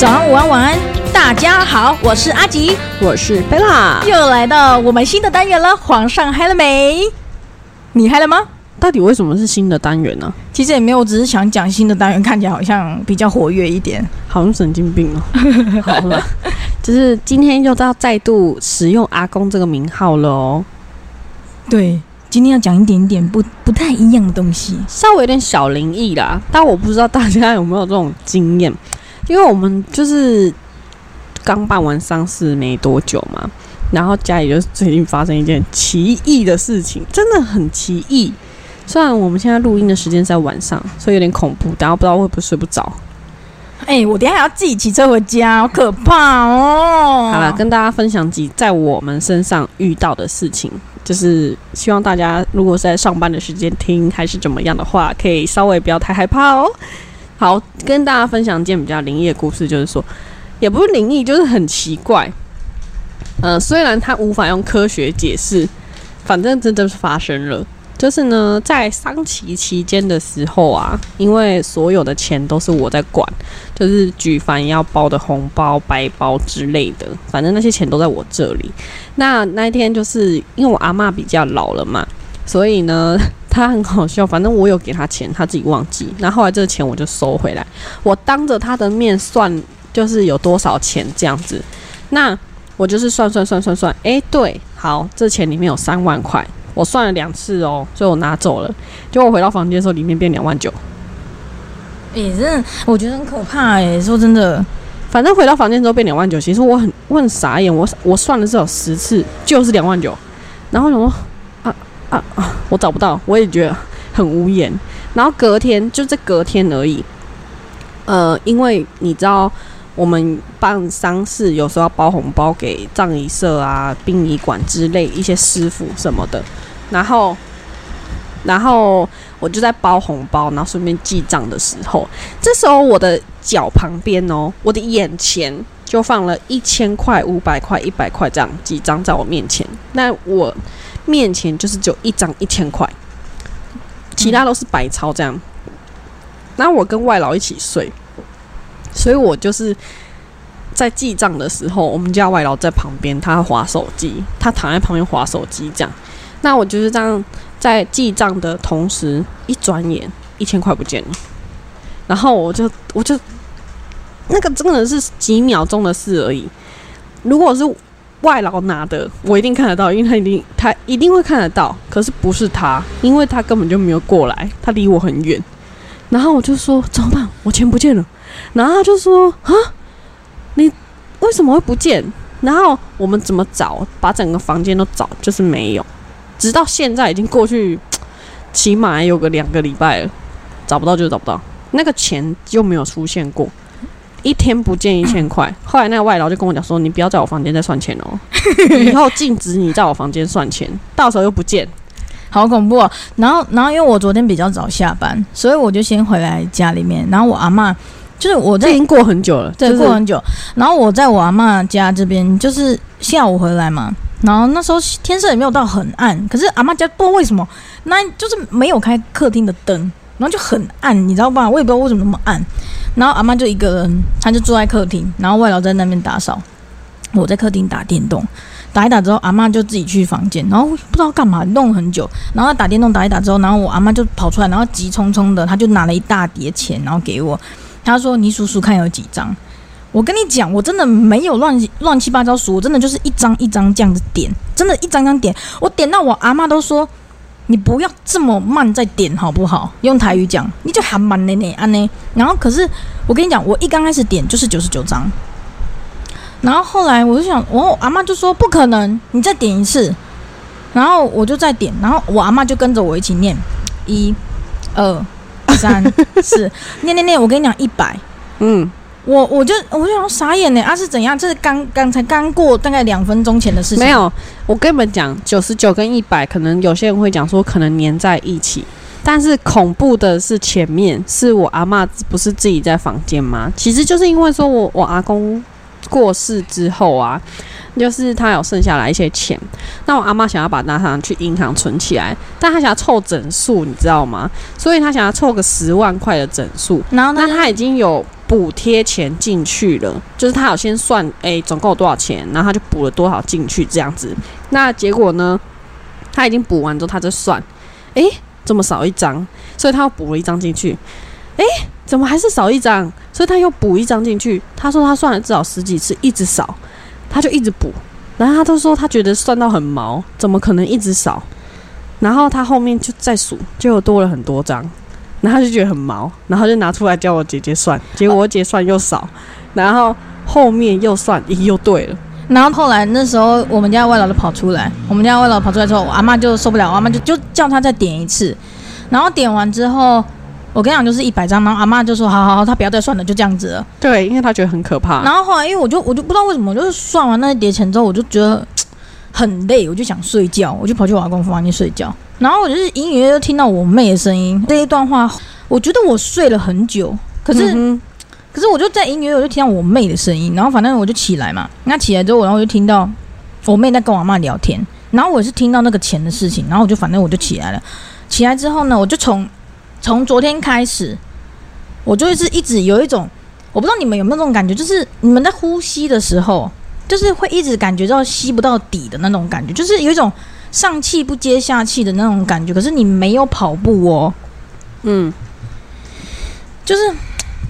早安，午安，晚安，大家好，我是阿吉，我是贝拉，又来到我们新的单元了。皇上嗨了没？你嗨了吗？到底为什么是新的单元呢？其实也没有，只是想讲新的单元，看起来好像比较活跃一点，好像神经病哦。好了，就是今天又到再度使用阿公这个名号了哦。对，今天要讲一点点不不太一样的东西，稍微有点小灵异啦，但我不知道大家有没有这种经验。因为我们就是刚办完丧事没多久嘛，然后家里就最近发生一件奇异的事情，真的很奇异。虽然我们现在录音的时间在晚上，所以有点恐怖，大家不知道会不会睡不着。哎，我等下还要自己骑车回家，好可怕哦！好了，跟大家分享几在我们身上遇到的事情，就是希望大家如果是在上班的时间听还是怎么样的话，可以稍微不要太害怕哦。好，跟大家分享一件比较灵异的故事，就是说，也不是灵异，就是很奇怪。呃，虽然它无法用科学解释，反正真的是发生了。就是呢，在丧期期间的时候啊，因为所有的钱都是我在管，就是举凡要包的红包、白包之类的，反正那些钱都在我这里。那那一天，就是因为我阿妈比较老了嘛，所以呢。他很好笑，反正我有给他钱，他自己忘记。那后后来这个钱我就收回来，我当着他的面算，就是有多少钱这样子。那我就是算算算算算，哎，对，好，这钱里面有三万块，我算了两次哦，所以我拿走了。结果我回到房间的时候，里面变两万九。哎，真的，我觉得很可怕哎。说真的，反正回到房间之后变两万九，其实我很我很傻眼，我我算了至少十次，就是两万九。然后我说。啊啊！我找不到，我也觉得很无言。然后隔天就这隔天而已。呃，因为你知道，我们办丧事有时候要包红包给葬仪社啊、殡仪馆之类一些师傅什么的。然后，然后我就在包红包，然后顺便记账的时候，这时候我的脚旁边哦，我的眼前就放了一千块、五百块、一百块这样几张在我面前。那我。面前就是只有一张一千块，其他都是白钞这样。那我跟外劳一起睡，所以我就是在记账的时候，我们家外劳在旁边，他划手机，他躺在旁边划手机这样。那我就是这样在记账的同时，一转眼一千块不见了，然后我就我就那个真的是几秒钟的事而已。如果是外劳拿的，我一定看得到，因为他一定他一定会看得到。可是不是他，因为他根本就没有过来，他离我很远。然后我就说怎么办？我钱不见了。然后他就说啊，你为什么会不见？然后我们怎么找？把整个房间都找，就是没有。直到现在已经过去，起码有个两个礼拜了，找不到就找不到，那个钱就没有出现过。一天不见一千块，后来那个外劳就跟我讲说：“你不要在我房间再算钱哦，以后禁止你在我房间算钱，到时候又不见，好恐怖。”哦。然后，然后因为我昨天比较早下班，所以我就先回来家里面。然后我阿妈就是我在已经过很久了，对，过很久。然后我在我阿妈家这边，就是下午回来嘛。然后那时候天色也没有到很暗，可是阿妈家不知道为什么，那就是没有开客厅的灯，然后就很暗，你知道吧？我也不知道为什么那么暗。然后阿妈就一个人，她就坐在客厅，然后外劳在那边打扫，我在客厅打电动，打一打之后，阿妈就自己去房间，然后不知道干嘛弄很久，然后打电动打一打之后，然后我阿妈就跑出来，然后急匆匆的，她就拿了一大叠钱，然后给我，她说：“你数数看有几张。”我跟你讲，我真的没有乱乱七八糟数，我真的就是一张一张这样子点，真的，一张张点，我点到我阿妈都说。你不要这么慢再点好不好？用台语讲，你就喊慢呢呢安呢。然后可是我跟你讲，我一刚开始点就是九十九张，然后后来我就想，我阿妈就说不可能，你再点一次。然后我就再点，然后我阿妈就跟着我一起念，一、二、三、四，念念念。我跟你讲，一百，嗯。我我就我就傻眼呢啊是怎样？这是刚刚才刚过大概两分钟前的事情。没有，我跟你们讲，九十九跟一百，可能有些人会讲说可能粘在一起，但是恐怖的是前面是我阿妈不是自己在房间吗？其实就是因为说我我阿公过世之后啊，就是他有剩下来一些钱，那我阿妈想要把拿上去银行存起来，但他想要凑整数，你知道吗？所以他想要凑个十万块的整数，然后那他已经有。补贴钱进去了，就是他有先算，诶，总共有多少钱，然后他就补了多少进去这样子。那结果呢，他已经补完之后，他就算，诶，这么少一张？所以他又补了一张进去，诶，怎么还是少一张？所以他又补一张进去。他说他算了至少十几次，一直少，他就一直补。然后他都说他觉得算到很毛，怎么可能一直少？然后他后面就再数，就多了很多张，然后他就觉得很毛，然后就拿出来叫我姐姐算，结果我姐算又少，然后后面又算，咦，又对了。然后后来那时候我们家外老就跑出来，我们家外老跑出来之后，我阿妈就受不了，我阿妈就就叫他再点一次，然后点完之后，我跟你讲就是一百张，然后阿妈就说好好好，他不要再算了，就这样子了。对，因为他觉得很可怕。然后后来因为我就我就不知道为什么，就是算完那一叠钱之后，我就觉得很累，我就想睡觉，我就跑去我阿公房间睡觉。然后我就是隐隐约约听到我妹的声音，这一段话，我觉得我睡了很久，可是、嗯可是我就在隐隐约约我就听到我妹的声音，然后反正我就起来嘛，那起来之后，然后我就听到我妹在跟我阿妈聊天，然后我也是听到那个钱的事情，然后我就反正我就起来了，起来之后呢，我就从从昨天开始，我就是一直有一种，我不知道你们有没有这种感觉，就是你们在呼吸的时候，就是会一直感觉到吸不到底的那种感觉，就是有一种上气不接下气的那种感觉，可是你没有跑步哦，嗯，就是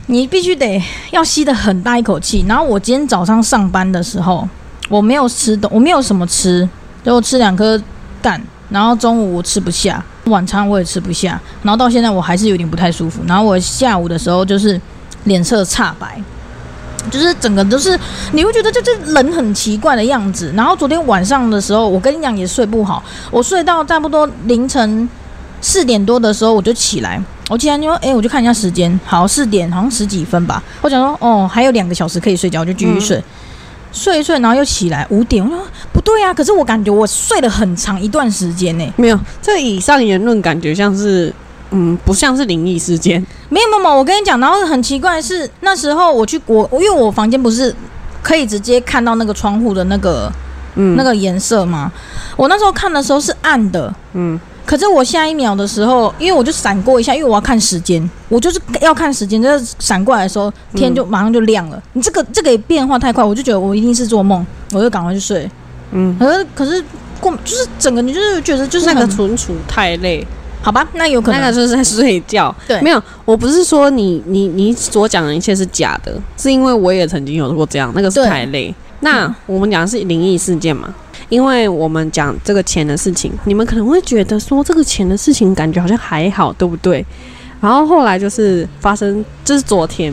你必须得要吸的很大一口气。然后我今天早上上班的时候，我没有吃的，我没有什么吃，就吃两颗蛋。然后中午我吃不下，晚餐我也吃不下，然后到现在我还是有点不太舒服。然后我下午的时候就是脸色煞白，就是整个都是你会觉得就是人很奇怪的样子。然后昨天晚上的时候，我跟你讲也睡不好，我睡到差不多凌晨四点多的时候我就起来，我起来就说，哎、我就看一下时间，好，四点好像十几分吧。我想说，哦，还有两个小时可以睡觉，我就继续睡。睡一睡，然后又起来五点，我说不对啊，可是我感觉我睡了很长一段时间呢、没有，这以上言论感觉像是，嗯，不像是灵异事件。没有没有，我跟你讲，然后很奇怪的是，那时候我去我因为我房间不是可以直接看到那个窗户的那个嗯，那个颜色吗？我那时候看的时候是暗的，嗯，可是我下一秒的时候，因为我就闪过一下，因为我要看时间，我就是要看时间，就是闪过来的时候，天就马上就亮了。你这个这个变化太快，我就觉得我一定是做梦，我就赶快去睡。嗯，可是可是过就是整个你就是觉得就是那个存储太累，好吧，那有可能那个就是在睡觉。对没有，我不是说你你你所讲的一切是假的，是因为我也曾经有过这样，那个是太累。那嗯我们讲的是灵异事件嘛？因为我们讲这个钱的事情，你们可能会觉得说这个钱的事情感觉好像还好，对不对？然后后来就是发生，就是昨天，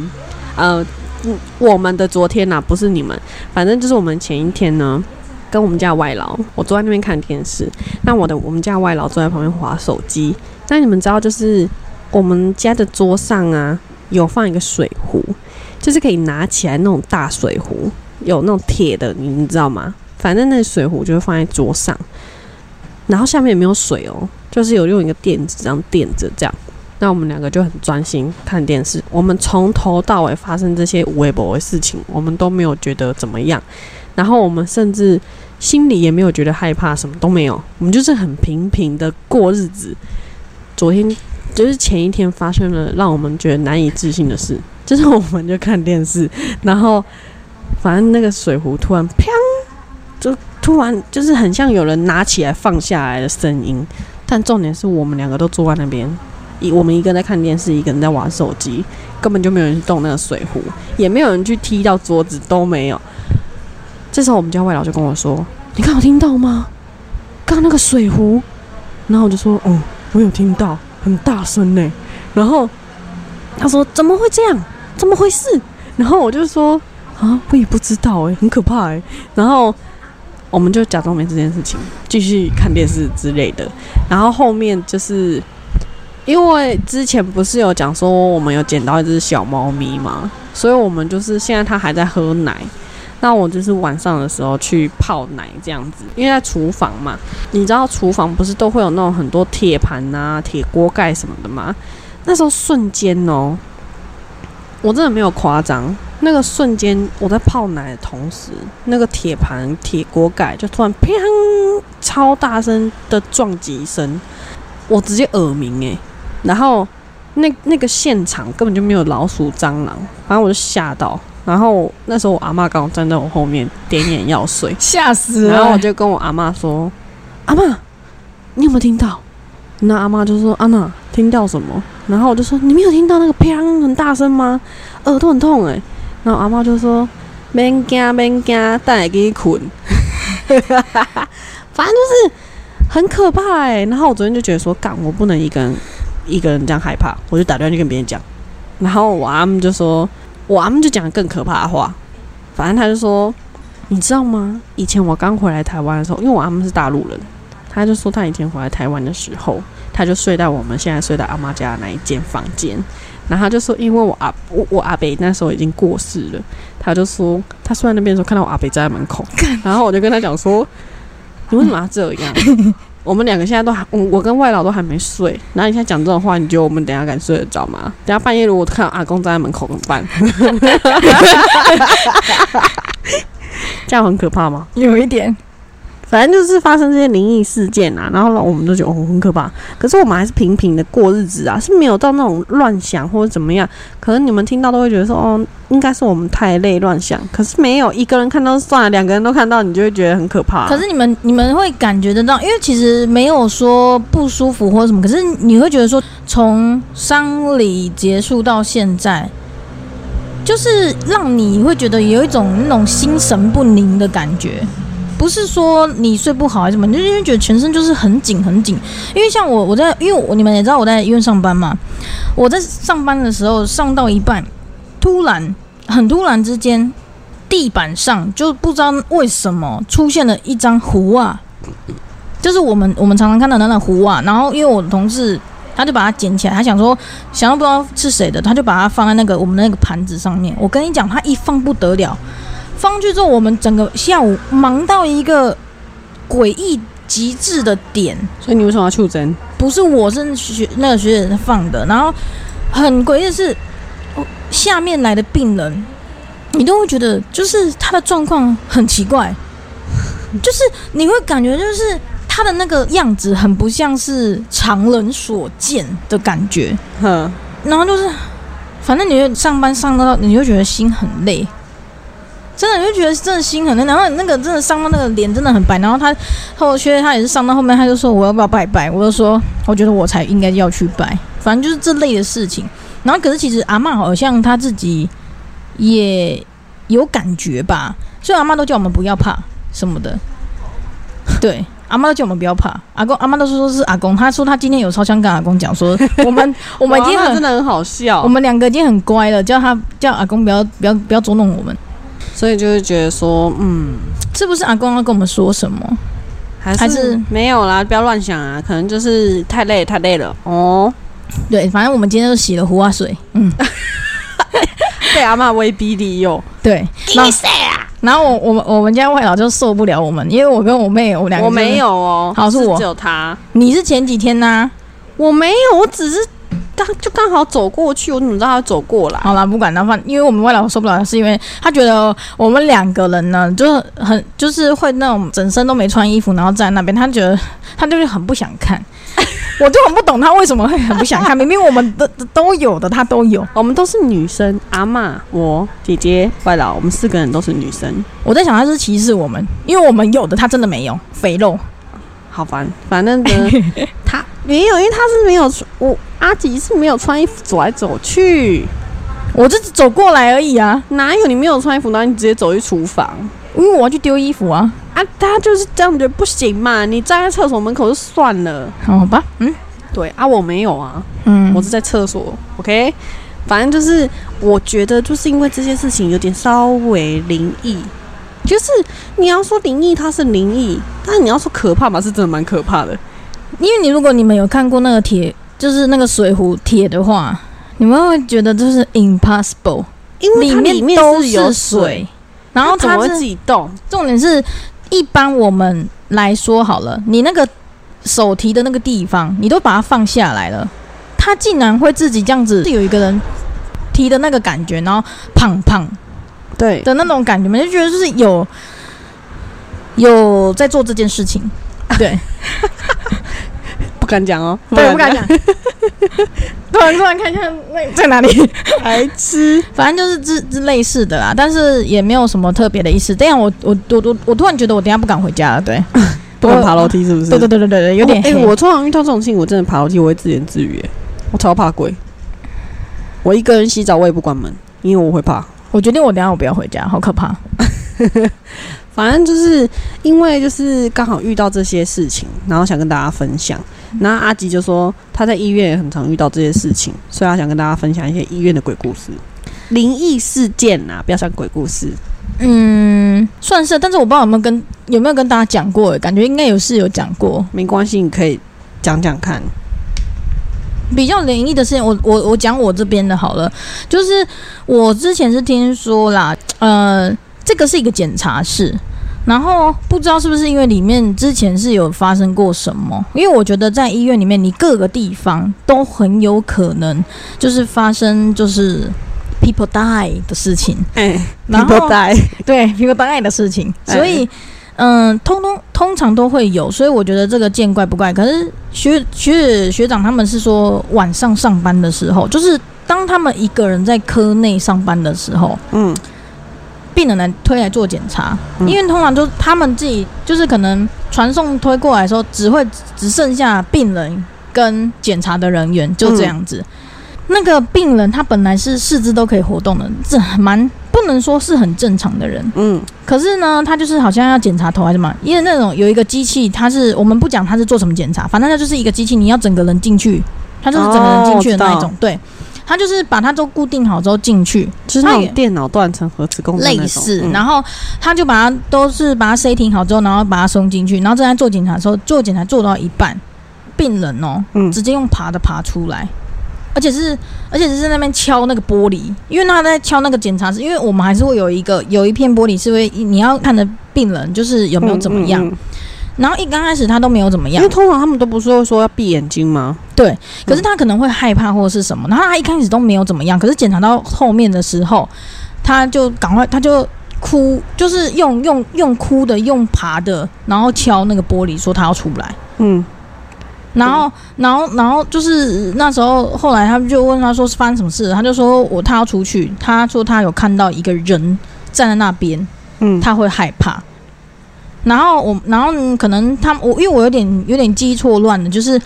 呃，嗯我们的昨天呐、不是你们，反正就是我们前一天呢，跟我们家外劳，我坐在那边看电视，那我的我们家外劳坐在旁边划手机。那你们知道，就是我们家的桌上啊，有放一个水壶，就是可以拿起来那种大水壶，有那种铁的，你们知道吗？反正那水壶就会放在桌上，然后下面也没有水哦，就是有用一个垫子这样垫着这样。那我们两个就很专心看电视，我们从头到尾发生这些无微博的事情，我们都没有觉得怎么样，然后我们甚至心里也没有觉得害怕，什么都没有，我们就是很平平的过日子。昨天就是前一天发生了让我们觉得难以置信的事，就是我们就看电视，然后反正那个水壶突然砰，就突然就是很像有人拿起来放下来的声音，但重点是我们两个都坐在那边，一我们一个在看电视，一个人在玩手机，根本就没有人去动那个水壶，也没有人去踢到桌子，都没有。这时候我们家外老就跟我说：“你刚有听到吗？刚刚那个水壶。”然后我就说：“哦，我有听到，很大声呢。”然后他说：“怎么会这样？怎么回事？”然后我就说：“啊，我也不知道哎、很可怕哎、然后我们就假装没这件事情，继续看电视之类的。然后后面就是因为之前不是有讲说我们有捡到一只小猫咪嘛，所以我们就是现在它还在喝奶。那我就是晚上的时候去泡奶这样子，因为在厨房嘛，你知道厨房不是都会有那种很多铁盘啊、铁锅盖什么的吗？那时候瞬间哦，我真的没有夸张，那个瞬间我在泡奶的同时，那个铁盘、铁锅盖就突然砰，超大声的撞击声，我直接耳鸣诶、然后那那个现场根本就没有老鼠、蟑螂，反正我就吓到。然后那时候我阿妈刚好站在我后面点眼药水，吓死了！然后我就跟我阿妈说：“阿妈，你有没有听到？”那阿妈就说：“阿娜，听到什么？”然后我就说：“你没有听到那个砰很大声吗？耳朵很痛哎。”然后阿妈就说：“免惊，免惊，带来给你捆。” 反正就是很可怕哎。然后我昨天就觉得说：“干，我不能一个人一个人这样害怕。”我就打电话去跟别人讲。然后我阿姆就说：“我阿妈就讲更可怕的话。”反正他就说：“你知道吗？以前我刚回来台湾的时候，因为我阿妈是大陆人。”他就说，他以前回来台湾的时候，他就睡在我们现在睡在阿妈家的那一间房间。然后他就说，因为我阿我我阿北那时候已经过世了，他就说他睡在那边的时候看到我阿北站在门口。然后我就跟他讲说，你为什么要这样？我们两个现在都还，我我跟外老都还没睡。然后你现在讲这种话，你觉得我们等下敢睡得着吗？等下半夜如果看到阿公站在门口怎么办？这样很可怕吗？有一点。反正就是发生这些灵异事件啊，然后我们都觉得哦很可怕，可是我们还是平平的过日子啊，是没有到那种乱想或者怎么样。可能你们听到都会觉得说哦，应该是我们太累乱想，可是没有一个人看到算了，两个人都看到，你就会觉得很可怕。可是你们你们会感觉得到，因为其实没有说不舒服或什么，可是你会觉得说从丧礼结束到现在，就是让你会觉得有一种那种心神不宁的感觉。不是说你睡不好还是什么，你就因为觉得全身就是很紧很紧。因为像我，我在，因为我你们也知道我在医院上班嘛。我在上班的时候上到一半，突然很突然之间，地板上就不知道为什么出现了一张壶啊，就是我们我们常常看到的那壶啊。然后因为我的同事他就把它捡起来，他想说想要不知道是谁的，他就把它放在那个我们的那个盘子上面。我跟你讲，他一放不得了。放去之后，我们整个下午忙到一个诡异极致的点。所以你为什么要出针？不是我是学那个学姐放的，然后很诡异的是，下面来的病人，你都会觉得就是他的状况很奇怪，就是你会感觉就是他的那个样子很不像是常人所见的感觉。哼，然后就是反正你上班上到，你就觉得心很累。真的，你就觉得真的心很累，然后那个真的伤到那个脸真的很白，然后他后学他也是伤到后面，他就说我要不要拜拜？我就说我觉得我才应该要去拜，反正就是这类的事情。然后可是其实阿妈好像他自己也有感觉吧，所以阿妈都叫我们不要怕什么的。对，阿妈都叫我们不要怕。阿公阿妈都说说是阿公，他说他今天有超想跟阿公讲说，我们我们已经很真的很好笑，我们两个已经很乖了，叫他叫阿公不要不要不要捉弄我们。所以就会觉得说，嗯，是不是阿公要跟我们说什么？还是没有啦？不要乱想啊！可能就是太累，太累了哦。对，反正我们今天都洗了胡花水，嗯，被阿妈威逼利诱。对，然后我我们我们家外老就受不了我们，因为我跟我妹，我两个我没有哦，好是我只有他，你是前几天呢？我没有，我只是。他就刚好走过去，我怎么知道他走过来？好了，不管他，反因为我们外老受不了，是因为他觉得我们两个人呢，就很就是会那种整身都没穿衣服，然后站在那边，他觉得他就是很不想看，我就很不懂他为什么会很不想看，明明我们都都有的，他都有，我们都是女生，阿妈、我、姐姐、外老，我们四个人都是女生。我在想他是歧视我们，因为我们有的他真的没有，肥肉，好烦，反正呢，他没有，因为他是没有我。阿吉是没有穿衣服走来走去，我这是走过来而已啊！哪有你没有穿衣服，然后你直接走去厨房？因为我要去丢衣服啊！啊，他就是这样觉得不行嘛！你站在厕所门口就算了，好吧？嗯，对啊，我没有啊，嗯，我是在厕所。OK，反正就是我觉得就是因为这件事情有点稍微灵异，就是你要说灵异，它是灵异，但是你要说可怕嘛，是真的蛮可怕的。因为你如果你们有看过那个铁。就是那个水壶铁的话，你们会觉得就是 impossible，因为它里面都是水，然后它会自己动。重点是，一般我们来说好了，你那个手提的那个地方，你都把它放下来了，它竟然会自己这样子，是有一个人提的那个感觉，然后胖胖对的那种感觉，就觉得就是有有在做这件事情，对。不敢讲哦，对，不敢讲。突然突然看一下那在哪里？白痴。反正就是之之类似的啦，但是也没有什么特别的意思。这样我我我我我突然觉得我等下不敢回家了，对，不敢爬楼梯是不是？对对对对对对，有点哎、黑。我通常遇到这种事情，我真的爬楼梯我会自言自语，哎，我超怕鬼。我一个人洗澡我也不关门，因为我会怕。我决定我等下我不要回家，好可怕。反正就是因为就是刚好遇到这些事情，然后想跟大家分享。然后阿吉就说他在医院也很常遇到这些事情，所以他想跟大家分享一些医院的鬼故事、灵异事件呐、不要像鬼故事。嗯，算是，但是我不知道有没有跟有没有跟大家讲过，感觉应该有是有讲过。没关系，你可以讲讲看。比较灵异的事情，我我我讲我这边的好了，就是我之前是听说啦，呃，这个是一个检查室，然后不知道是不是因为里面之前是有发生过什么，因为我觉得在医院里面，你各个地方都很有可能就是发生就是 people die 的事情，哎、people die 对 people die 的事情，哎所以。嗯，通通通常都会有，所以我觉得这个见怪不怪。可是学学学长他们是说晚上上班的时候，就是当他们一个人在科内上班的时候，嗯病人来推来做检查，嗯。因为通常都他们自己就是可能传送推过来的时候，只会只剩下病人跟检查的人员，就这样子。那个病人他本来是四肢都可以活动的，这蛮不能说是很正常的人。嗯。可是呢，他就是好像要检查头还是什么，因为那种有一个机器，它是我们不讲它是做什么检查，反正它就是一个机器，你要整个人进去，它就是整个人进去的那一种，哦对，它就是把它都固定好之后进去，就是那种电脑断层核磁共振类似，嗯。然后他就把它都是把它 setting 好之后，然后把它送进去，然后正在做检查的时候，做检查做到一半，病人哦，嗯。直接用爬的爬出来。而且是，而且是在那边敲那个玻璃，因为他在敲那个检查室，因为我们还是会有一个有一片玻璃是会你要看的病人就是有没有怎么样，嗯嗯嗯然后一刚开始他都没有怎么样。因为，通常他们都不是会说要闭眼睛吗？对可是他可能会害怕或者是什么，然后他一开始都没有怎么样，可是检查到后面的时候，他就赶快他就哭，就是用用用哭的，用爬的，然后敲那个玻璃说他要出来，嗯。然后然后然后就是那时候后来他们就问他说是发生什么事，他就说我他要出去，他说他有看到一个人站在那边，嗯，他会害怕。然后我，然后嗯可能他我因为我有点有点记忆错乱了，就是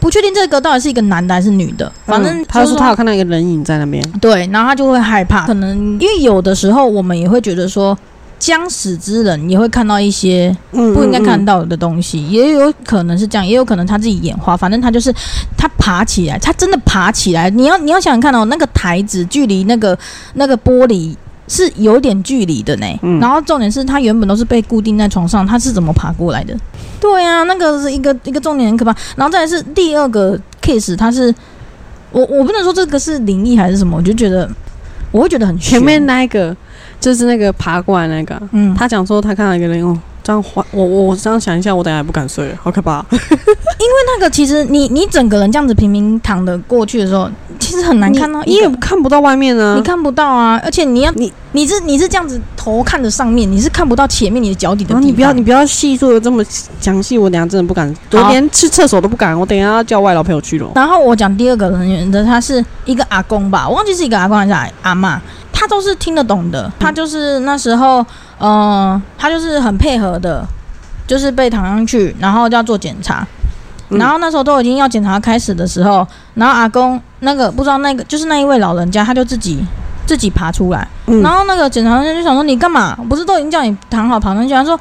不确定这个到底是一个男的还是女的，反正嗯他说他有看到一个人影在那边，对，然后他就会害怕，可能因为有的时候我们也会觉得说，将死之人也会看到一些嗯不应该看到的东西，也有可能是这样，也有可能他自己眼花，反正他就是他爬起来，他真的爬起来，你要你要想想看哦，那个台子距离那个那个玻璃。是有点距离的呢，嗯然后重点是他原本都是被固定在床上，他是怎么爬过来的？对啊，那个是一个一个重点很可怕。然后再来是第二个 case，他是我我不能说这个是灵异还是什么，我就觉得我会觉得很悬前面那一个就是那个爬过来那个，嗯，他讲说他看到一个人哦，这样换我我我这样想一下，我等下也不敢睡了，好可怕。因为那个其实你你整个人这样子平平躺的过去的时候，其实很难看到你也，看不到外面啊，你看不到啊，而且你要你你是你是这样子头看着上面，你是看不到前面你的脚底的你不要你不要细说的这么详细，我等下真的不敢，我连去厕所都不敢，我等下要叫外劳陪我去了。然后我讲第二个人员的，他是一个阿公吧，我忘记是一个阿公还是阿阿嬷，他都是听得懂的。他就是那时候，呃，他就是很配合的，就是被躺上去，然后就要做检查。嗯然后那时候都已经要检查开始的时候，然后阿公那个不知道那个就是那一位老人家，他就自己自己爬出来，嗯然后那个检查人员就想说你干嘛？不是都已经叫你躺好爬上去？他说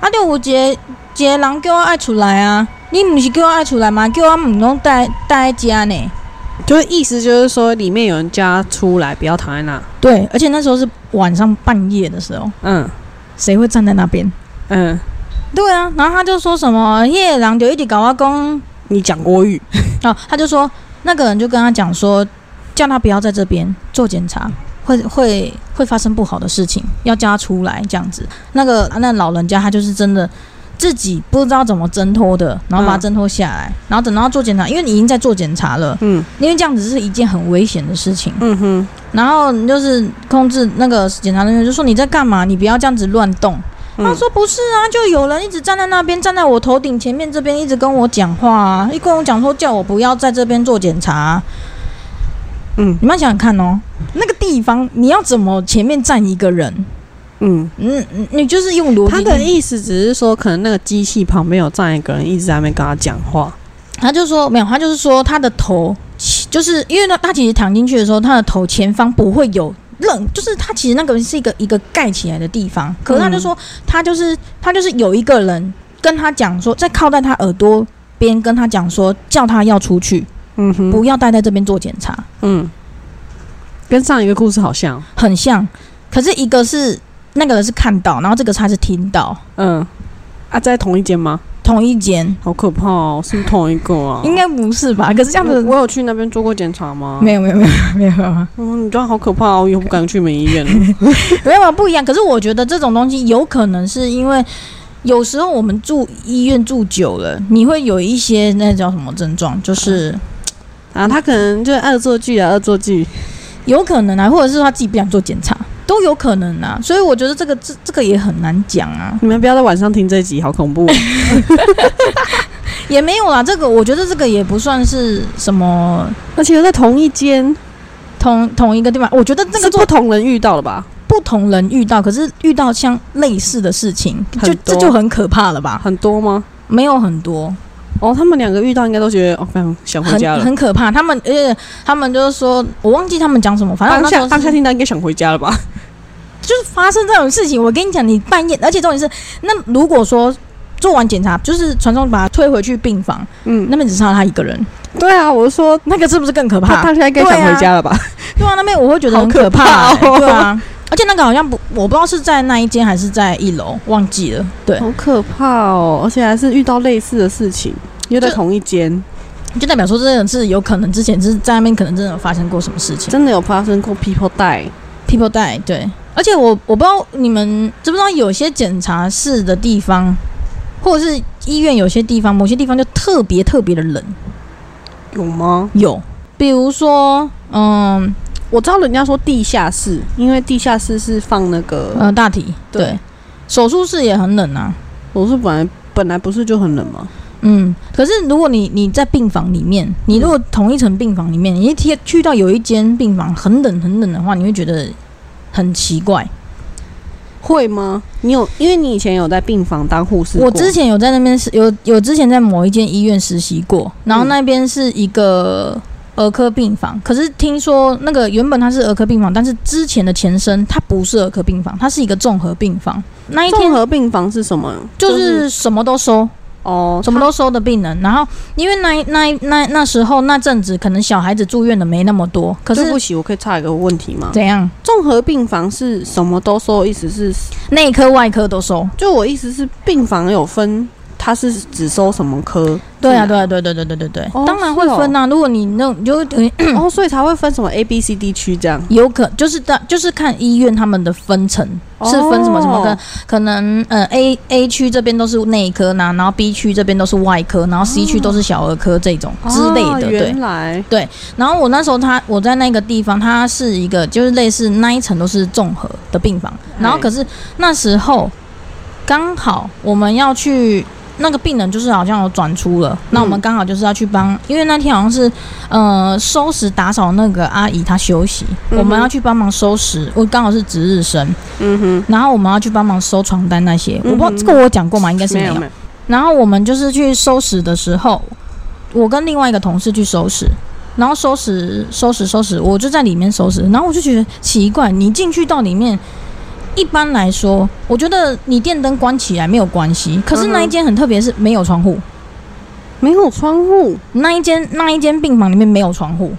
啊，六五节节人叫我爱出来啊，你不是叫我爱出来吗？叫我唔拢待待在家呢。就是意思就是说里面有人叫他出来，不要躺在那。对，而且那时候是晚上半夜的时候，嗯谁会站在那边？嗯，对啊，然后他就说什么，那个人就一直搞阿公，你讲国语，哦，他就说那个人就跟他讲说，叫他不要在这边做检查，会会会发生不好的事情，要叫他出来这样子。那个那老人家他就是真的自己不知道怎么挣脱的，然后把他嗯挣脱下来，然后等到做检查，因为你已经在做检查了，嗯因为这样子是一件很危险的事情。嗯哼，然后你就是控制那个检查人员就说你在干嘛？你不要这样子乱动。他嗯说不是啊，就有人一直站在那边，站在我头顶前面这边，一直跟我讲话啊，一跟我讲说叫我不要在这边做检查啊、嗯你们想想看哦，那个地方你要怎么前面站一个人？嗯，嗯，嗯你就是用逻辑。他的意思只是说，可能那个机器旁边有站一个人，一直在那边跟他讲话。他就说没有，他就是说他的头，就是因为他他其实躺进去的时候，他的头前方不会有任，就是他其实那个是一个一个盖起来的地方，可是他就说他就是他就是有一个人跟他讲说，在靠在他耳朵边跟他讲说，叫他要出去，嗯哼，不要待在这边做检查，嗯，跟上一个故事好像。很像。可是一个是那个人是看到，然后这个他是听到，嗯，啊，在同一间吗？同一间好可怕哦，是不是同一个啊？应该不是吧？可是这样子我我有去那边做过检查吗？没有没有没有没有没有嗯，你这样好可怕哦，我以后不敢去美医院了。没有不一样。可是我觉得这种东西有可能是因为有时候我们住医院住久了，你会有一些那叫什么症状，就是啊，他可能就是恶作剧啊，恶作剧。有可能啊，或者是他自己不想做检查，都有可能啊。所以我觉得这个这这个也很难讲啊，你们不要在晚上听这集，好恐怖。也没有啦。这个我觉得这个也不算是什么而且又在同一间，同同一个地方。我觉得这个不同人遇到了吧？不同人遇到，可是遇到像类似的事情，就这就很可怕了吧？很多吗？没有很多，哦，他们两个遇到应该都觉得哦，非常想回家了。很可怕。他们而且他们就是说，我忘记他们讲什么，反正当下那时候是当下听到应该想回家了吧？就是发生这种事情。我跟你讲，你半夜，而且重点是，那如果说做完检查，就是传送把他推回去病房，嗯，那边只剩下他一个人，对啊，我是说那个是不是更可怕？他现在该想回家了吧？对啊，那边我会觉得很可怕、怕哦对啊。而且那个好像不，我不知道是在那一间还是在一楼，忘记了。对，好可怕哦！而且还是遇到类似的事情，又在同一间，就代表说真的是有可能之前是在那边可能真的有发生过什么事情。真的有发生过 people die。People die，对。而且我我不知道你们知不知道，有些检查室的地方，或者是医院有些地方，某些地方就特别特别的冷。有吗？有，比如说，嗯我知道人家说地下室，因为地下室是放那个，呃，大体对对，手术室也很冷啊。手术本来本来不是就很冷吗？嗯，可是如果你你在病房里面，你如果同一层病房里面，你一贴去到有一间病房很冷很冷的话，你会觉得很奇怪。会吗？你有，因为你以前有在病房当护士，我之前有在那边是有有之前在某一间医院实习过，然后嗯那边是一个儿科病房，可是听说那个原本它是儿科病房，但是之前的前身它不是儿科病房，它是一个综合病房。那一综天合病房是什么？就是什么都收，哦，什么都收的病人。然后因为那那那那时候那阵子可能小孩子住院的没那么多，可是不行，我可以插一个问题吗？怎样综合病房是什么都收，意思是，内科外科都收。就我意思是病房有分，它是只收什么科？对啊，对啊，对对对对对对，哦当然会分啊。如果你那种就等于哦，所以才会分什么 A、B、C、D 区这样。有可就是的，就是看医院他们的分层是分什么什么跟哦可能呃 A A 区这边都是内科呐，然后 B 区这边都是外科，然后 C 区都是小儿科这种之类哦的，对原。来然后我那时候他我在那个地方，它是一个就是类似那一层都是综合的病房，然后可是那时候刚好我们要去。那个病人就是好像有转出了，那我们刚好就是要去帮，因为那天好像是呃收拾打扫那个阿姨她休息，嗯我们要去帮忙收拾，我刚好是值日生，嗯哼，然后我们要去帮忙收床单那些，我不知道这个我有讲过吗？应该是没有。没有没有，然后我们就是去收拾的时候，我跟另外一个同事去收拾，然后收拾收拾收拾，我就在里面收拾，然后我就觉得奇怪，你进去到里面。一般来说，我觉得你电灯关起来没有关系，可是那一间很特别，是没有窗户。没有窗户，那一间那一间病房里面没有窗户，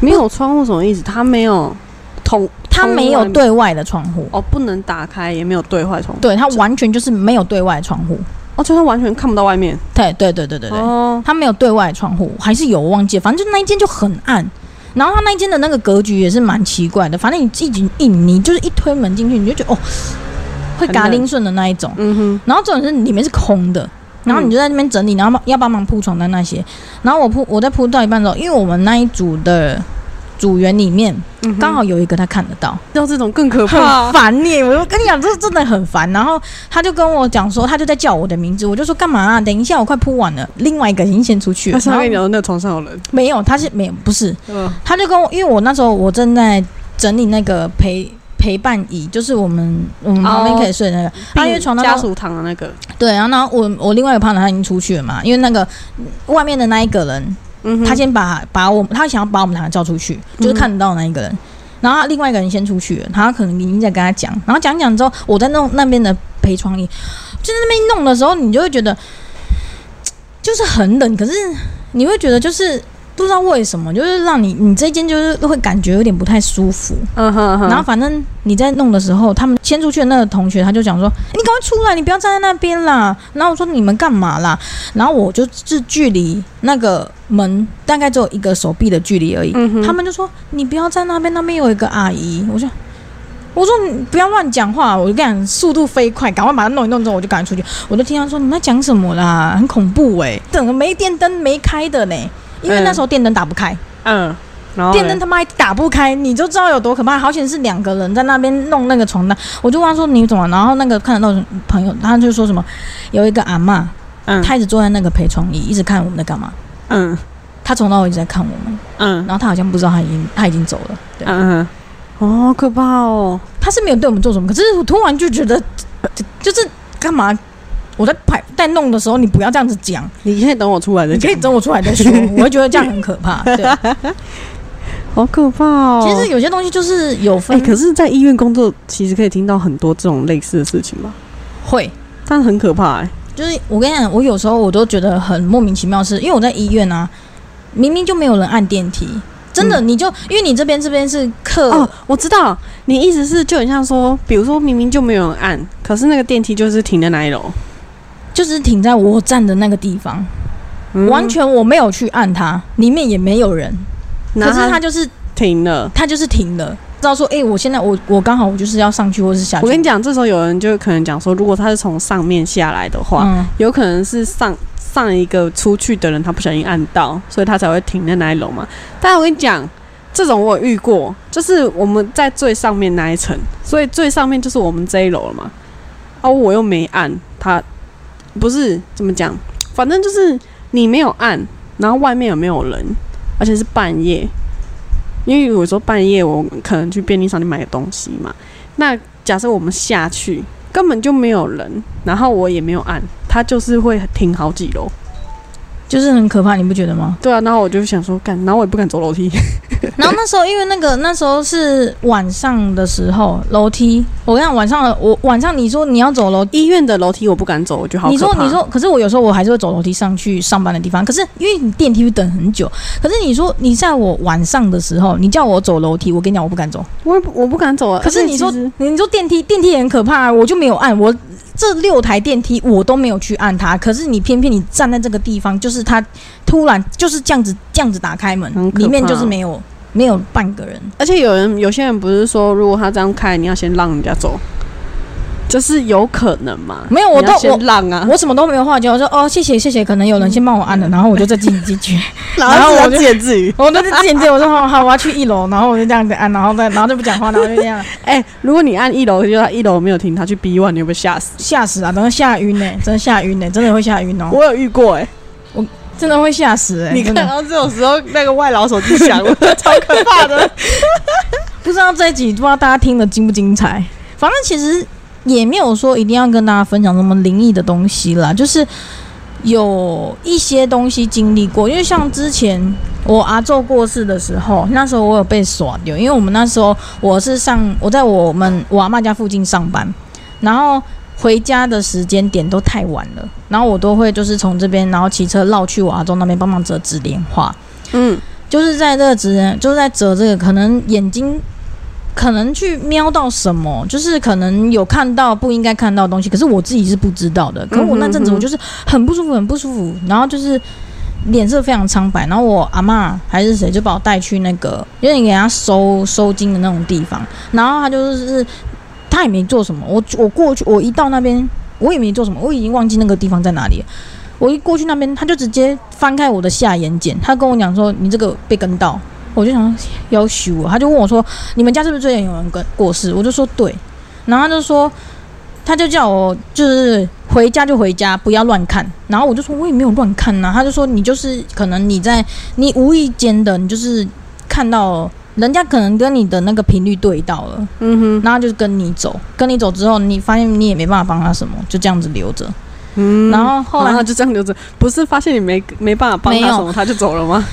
没有窗户什么意思？它没有通，它没有对外的窗户，哦，不能打开，也没有对外窗户，对，它完全就是没有对外窗户。哦，就它完全看不到外面。对对对对对对，哦，它没有对外窗户，还是有忘记了，反正就那一间就很暗。然后他那一间的那个格局也是蛮奇怪的，反正你一进一你就是一推门进去，你就觉得哦，会嘎铃顺的那一种。嗯哼，然后这种是里面是空的，然后你就在那边整理，然后要帮忙铺床单那些。然后我铺我在铺到一半的时候，因为我们那一组的组员里面刚好有一个他看得到，要这种更可很怕。烦你。我就跟你讲，这真的很烦。然后他就跟我讲说，他就在叫我的名字，我就说干嘛啊？等一下，我快铺完了。另外一个已经先出去了，他上然后面聊那床上有人，没有，他是没有，不是，嗯他就跟我，因为我那时候我正在整理那个陪陪伴椅，就是我们我们旁边可以睡的那个。啊，因为床家属躺的那个，对，然后呢，我我另外一个胖子他已经出去了嘛，因为那个外面的那一个人，嗯他先把把我他想要把我们两个叫出去，就是看得到那一个人。然后另外一个人先出去了，他可能已经在跟他讲，然后讲讲之后，我在弄那边的陪床椅，就在那边弄的时候，你就会觉得就是很冷，可是你会觉得就是不知道为什么，就是让你你这间就是会感觉有点不太舒服。嗯哼哼，然后反正你在弄的时候，他们先出去的那个同学他就讲说：“你赶快出来，你不要站在那边啦。”然后我说：“你们干嘛啦？”然后我就是距离那个门大概只有一个手臂的距离而已。他们就说：“你不要在那边，那边有一个阿姨。”我说。我说你不要乱讲话，我就跟你讲，速度飞快，赶快把它弄一弄之后，我就赶快出去。我就听他说你们在讲什么啦，很恐怖诶、整个没电灯没开的呢，因为那时候电灯打不开。嗯，然后电灯他妈还打不开，你就知道有多可怕。好险是两个人在那边弄那个床单，我就问他说你怎么？然后那个看得到的朋友，他就说什么有一个阿嬷，嗯她一直坐在那个陪床椅，一直看我们在干嘛。嗯她从头到尾一直在看我们，嗯然后她好像不知道她已经她已经走了，对，嗯好可怕哦，她是没有对我们做什么，可是我突然就觉得就是干嘛？我在排在弄的时候，你不要这样子讲，你先等我出来再你可以，等我出来再说。我会觉得这样很可怕。对，好可怕哦。其实有些东西就是有哎、分，可是，在医院工作，其实可以听到很多这种类似的事情吧？会但很可怕哎、就是我跟你讲，我有时候我都觉得很莫名其妙的是，因为我在医院啊，明明就没有人按电梯，真的，你就因为你这边这边是客，哦，我知道，你意思是就很像说，比如说明明就没有人按，可是那个电梯就是停在哪一楼，就是停在我站的那个地方，嗯完全我没有去按它，里面也没有人，可是它就是停了。它就是停了，知道说，哎、我现在我我刚好我就是要上去或是下去，我跟你讲，这时候有人就可能讲说，如果他是从上面下来的话，嗯，有可能是上上一个出去的人他不小心按到，所以他才会停在那一楼嘛。但我跟你讲，这种我有遇过，就是我们在最上面那一层，所以最上面就是我们这一楼了嘛。啊，我又没按，他不是怎么讲，反正就是你没有按，然后外面有没有人，而且是半夜，因为有时候半夜我可能去便利商店买个东西嘛。那假设我们下去根本就没有人，然后我也没有按，它就是会停好几楼。就是很可怕，你不觉得吗？对啊，然后我就想说，干，然后我也不敢走楼梯。然后那时候因为那个那时候是晚上的时候，楼梯，我跟你讲晚上我晚上你说你要走楼医院的楼梯我不敢走，我觉得好。你说，你说，可是我有时候我还是会走楼梯上去上班的地方。可是因为你电梯会等很久，可是你说你在我晚上的时候，你叫我走楼梯，我跟你讲，我不敢走。我我不敢走啊。可是你说你说电梯，电梯也很可怕、啊，我就没有按，我这六台电梯我都没有去按它。可是你偏偏你站在这个地方，就是它突然就是这样子这样子打开门里面就是没有没有半个人。而且有人有些人不是说，如果他这样开，你要先让人家走，就是有可能嘛？没有我都你要先让啊，我什么都没有话讲，我说哦谢谢谢谢，可能有人先帮我按了，然后我就再进进去。然 然后我就自言自语。我都是自言自语，我说好好，我要去一楼，然后我就这样子按，然后再然后就不讲话，然后就这样 哎、如果你按一楼，就他一楼没有停，他去 B one，你会不会吓死？吓死啊！等下吓晕呢，真的吓晕呢，真的会吓晕哦，我有遇过哎、我真的会吓死哎！你看到这种时候，那个外劳手机响了，超可怕的。不知道这一集不知道大家听的精不精彩？反正其实也没有说一定要跟大家分享什么灵异的东西啦，就是有一些东西经历过，因为像之前我阿昼过世的时候，那时候我有被耍掉，因为我们那时候我是上我在我们我阿妈家附近上班，然后回家的时间点都太晚了，然后我都会就是从这边然后骑车绕去我阿昼那边帮忙折纸莲花，嗯，就是在这个纸人，就是在折这个，可能眼睛可能去瞄到什么，就是可能有看到不应该看到的东西，可是我自己是不知道的。可是我那阵子我就是很不舒服，很不舒服，然后就是脸色非常苍白，然后我阿嬷还是谁就把我带去那个有点给人家收收金的那种地方，然后他就是他也没做什么，我我过去我一到那边我也没做什么，我已经忘记那个地方在哪里了。我一过去那边，他就直接翻开我的下眼睑，他跟我讲说：“你这个被跟到。”我就想要许我，他就问我说：“你们家是不是最近有人跟过世？”我就说：“对。”然后他就说，他就叫我就是回家就回家，不要乱看。然后我就说：“我也没有乱看呐。”他就说：“你就是可能你在你无意间的，你就是看到人家可能跟你的那个频率对到了，嗯哼，然后就是跟你走，跟你走之后，你发现你也没办法帮他什么，就这样子留着。嗯，然后后来他就这样留着，不是发现你没没办法帮他什么，他就走了吗？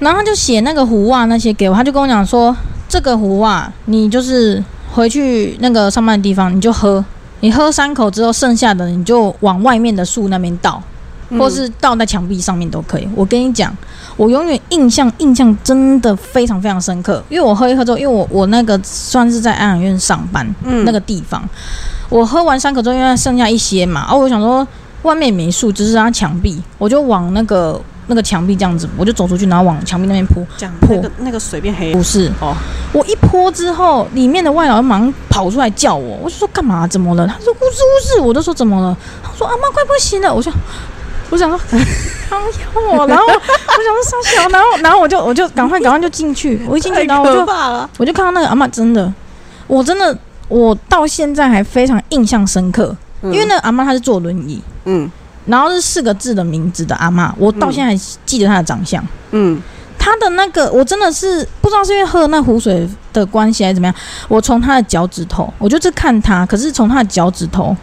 然后他就写那个壶啊那些给我，他就跟我讲说，这个壶啊你就是回去那个上班的地方你就喝，你喝三口之后，剩下的你就往外面的树那边倒，嗯。或是倒在墙壁上面都可以。我跟你讲，我永远印象印象真的非常非常深刻，因为我喝一喝之后，因为我我那个算是在安养院上班，嗯。那个地方，我喝完三口之后，因为剩下一些嘛，哦，我想说外面也没树，只是它墙壁，我就往那个那个墙壁这样子，我就走出去，然后往墙壁那边扑。这样破那个那个水变黑不是，哦，我一泼之后，里面的外劳马上跑出来叫我，我就说干嘛？怎么了？他说呜是呜是，我就说怎么了？他说阿妈快不行了，我说。我想说，康要我，然后我想说傻小，然后然后我就我就赶快赶快就进去，我一进去，然后我就，我就看到那个阿妈真的，我真的我到现在还非常印象深刻，因为那个阿妈她是坐轮椅，嗯然后是四个字的名字的阿嬷，我到现在还记得她的长相。嗯她的那个，我真的是不知道是因为喝那湖水的关系还是怎么样，我从她的脚趾头，我就是看她，可是从她的脚趾头，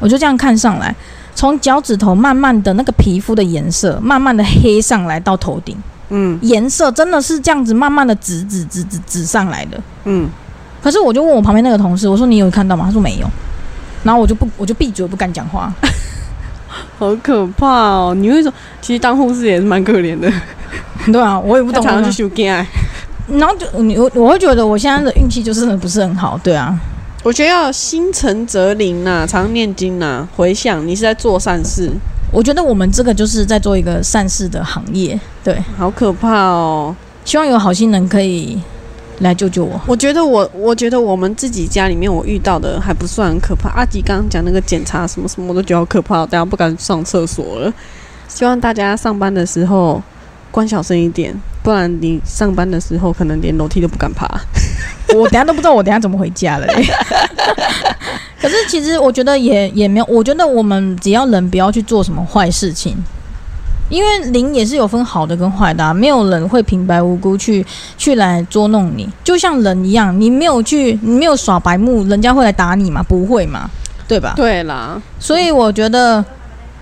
我就这样看上来，从脚趾头慢慢的那个皮肤的颜色，慢慢的黑上来到头顶，嗯颜色真的是这样子慢慢的紫紫紫紫紫上来的。嗯，可是我就问我旁边那个同事，我说你有看到吗？他说没有。然后我就不，我就闭嘴，不敢讲话。好可怕哦！你会说？其实当护士也是蛮可怜的，对啊，我也不懂啊。他常常去修干。然后就你我我会觉得我现在的运气就真的不是很好，对啊。我觉得要心诚则灵呐，常念经呐，回想你是在做善事，我觉得我们这个就是在做一个善事的行业，对，好可怕哦！希望有好心人可以来救救我。我觉得我，我觉得我们自己家里面我遇到的还不算很可怕。阿吉刚刚讲那个检查什么什么，我都觉得好可怕，大家不敢上厕所了。希望大家上班的时候关小声一点，不然你上班的时候可能连楼梯都不敢爬。我等下都不知道我等下怎么回家了嘞。可是其实我觉得也也没有，我觉得我们只要人不要去做什么坏事情，因为灵也是有分好的跟坏的、啊，没有人会平白无故去去来捉弄你，就像人一样，你没有去，你没有耍白目，人家会来打你吗？不会嘛，对吧？对啦，所以我觉得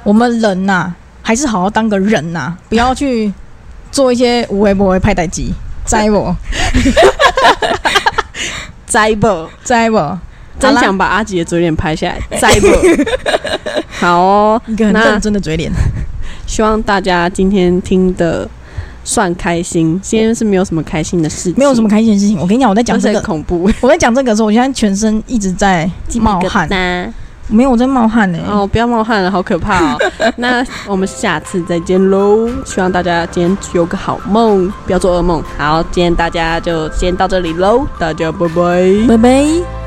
我们人呐、还是好好当个人呐、不要去做一些无为不为派代机，栽我栽不，栽不，真想把阿吉的嘴脸拍下来，栽不。好哦，一个很那认真的嘴脸。希望大家今天听的算开心。今天是没有什么开心的事情，没有什么开心的事情。我跟你讲，我在讲就是这个，恐怖，我在讲这个的时候，我现在全身一直在冒汗，汗。没有我在冒汗呢、哦，不要冒汗了，好可怕哦。那我们下次再见喽，希望大家今天有个好梦，不要做噩梦。好，今天大家就先到这里喽，大家拜拜。拜拜。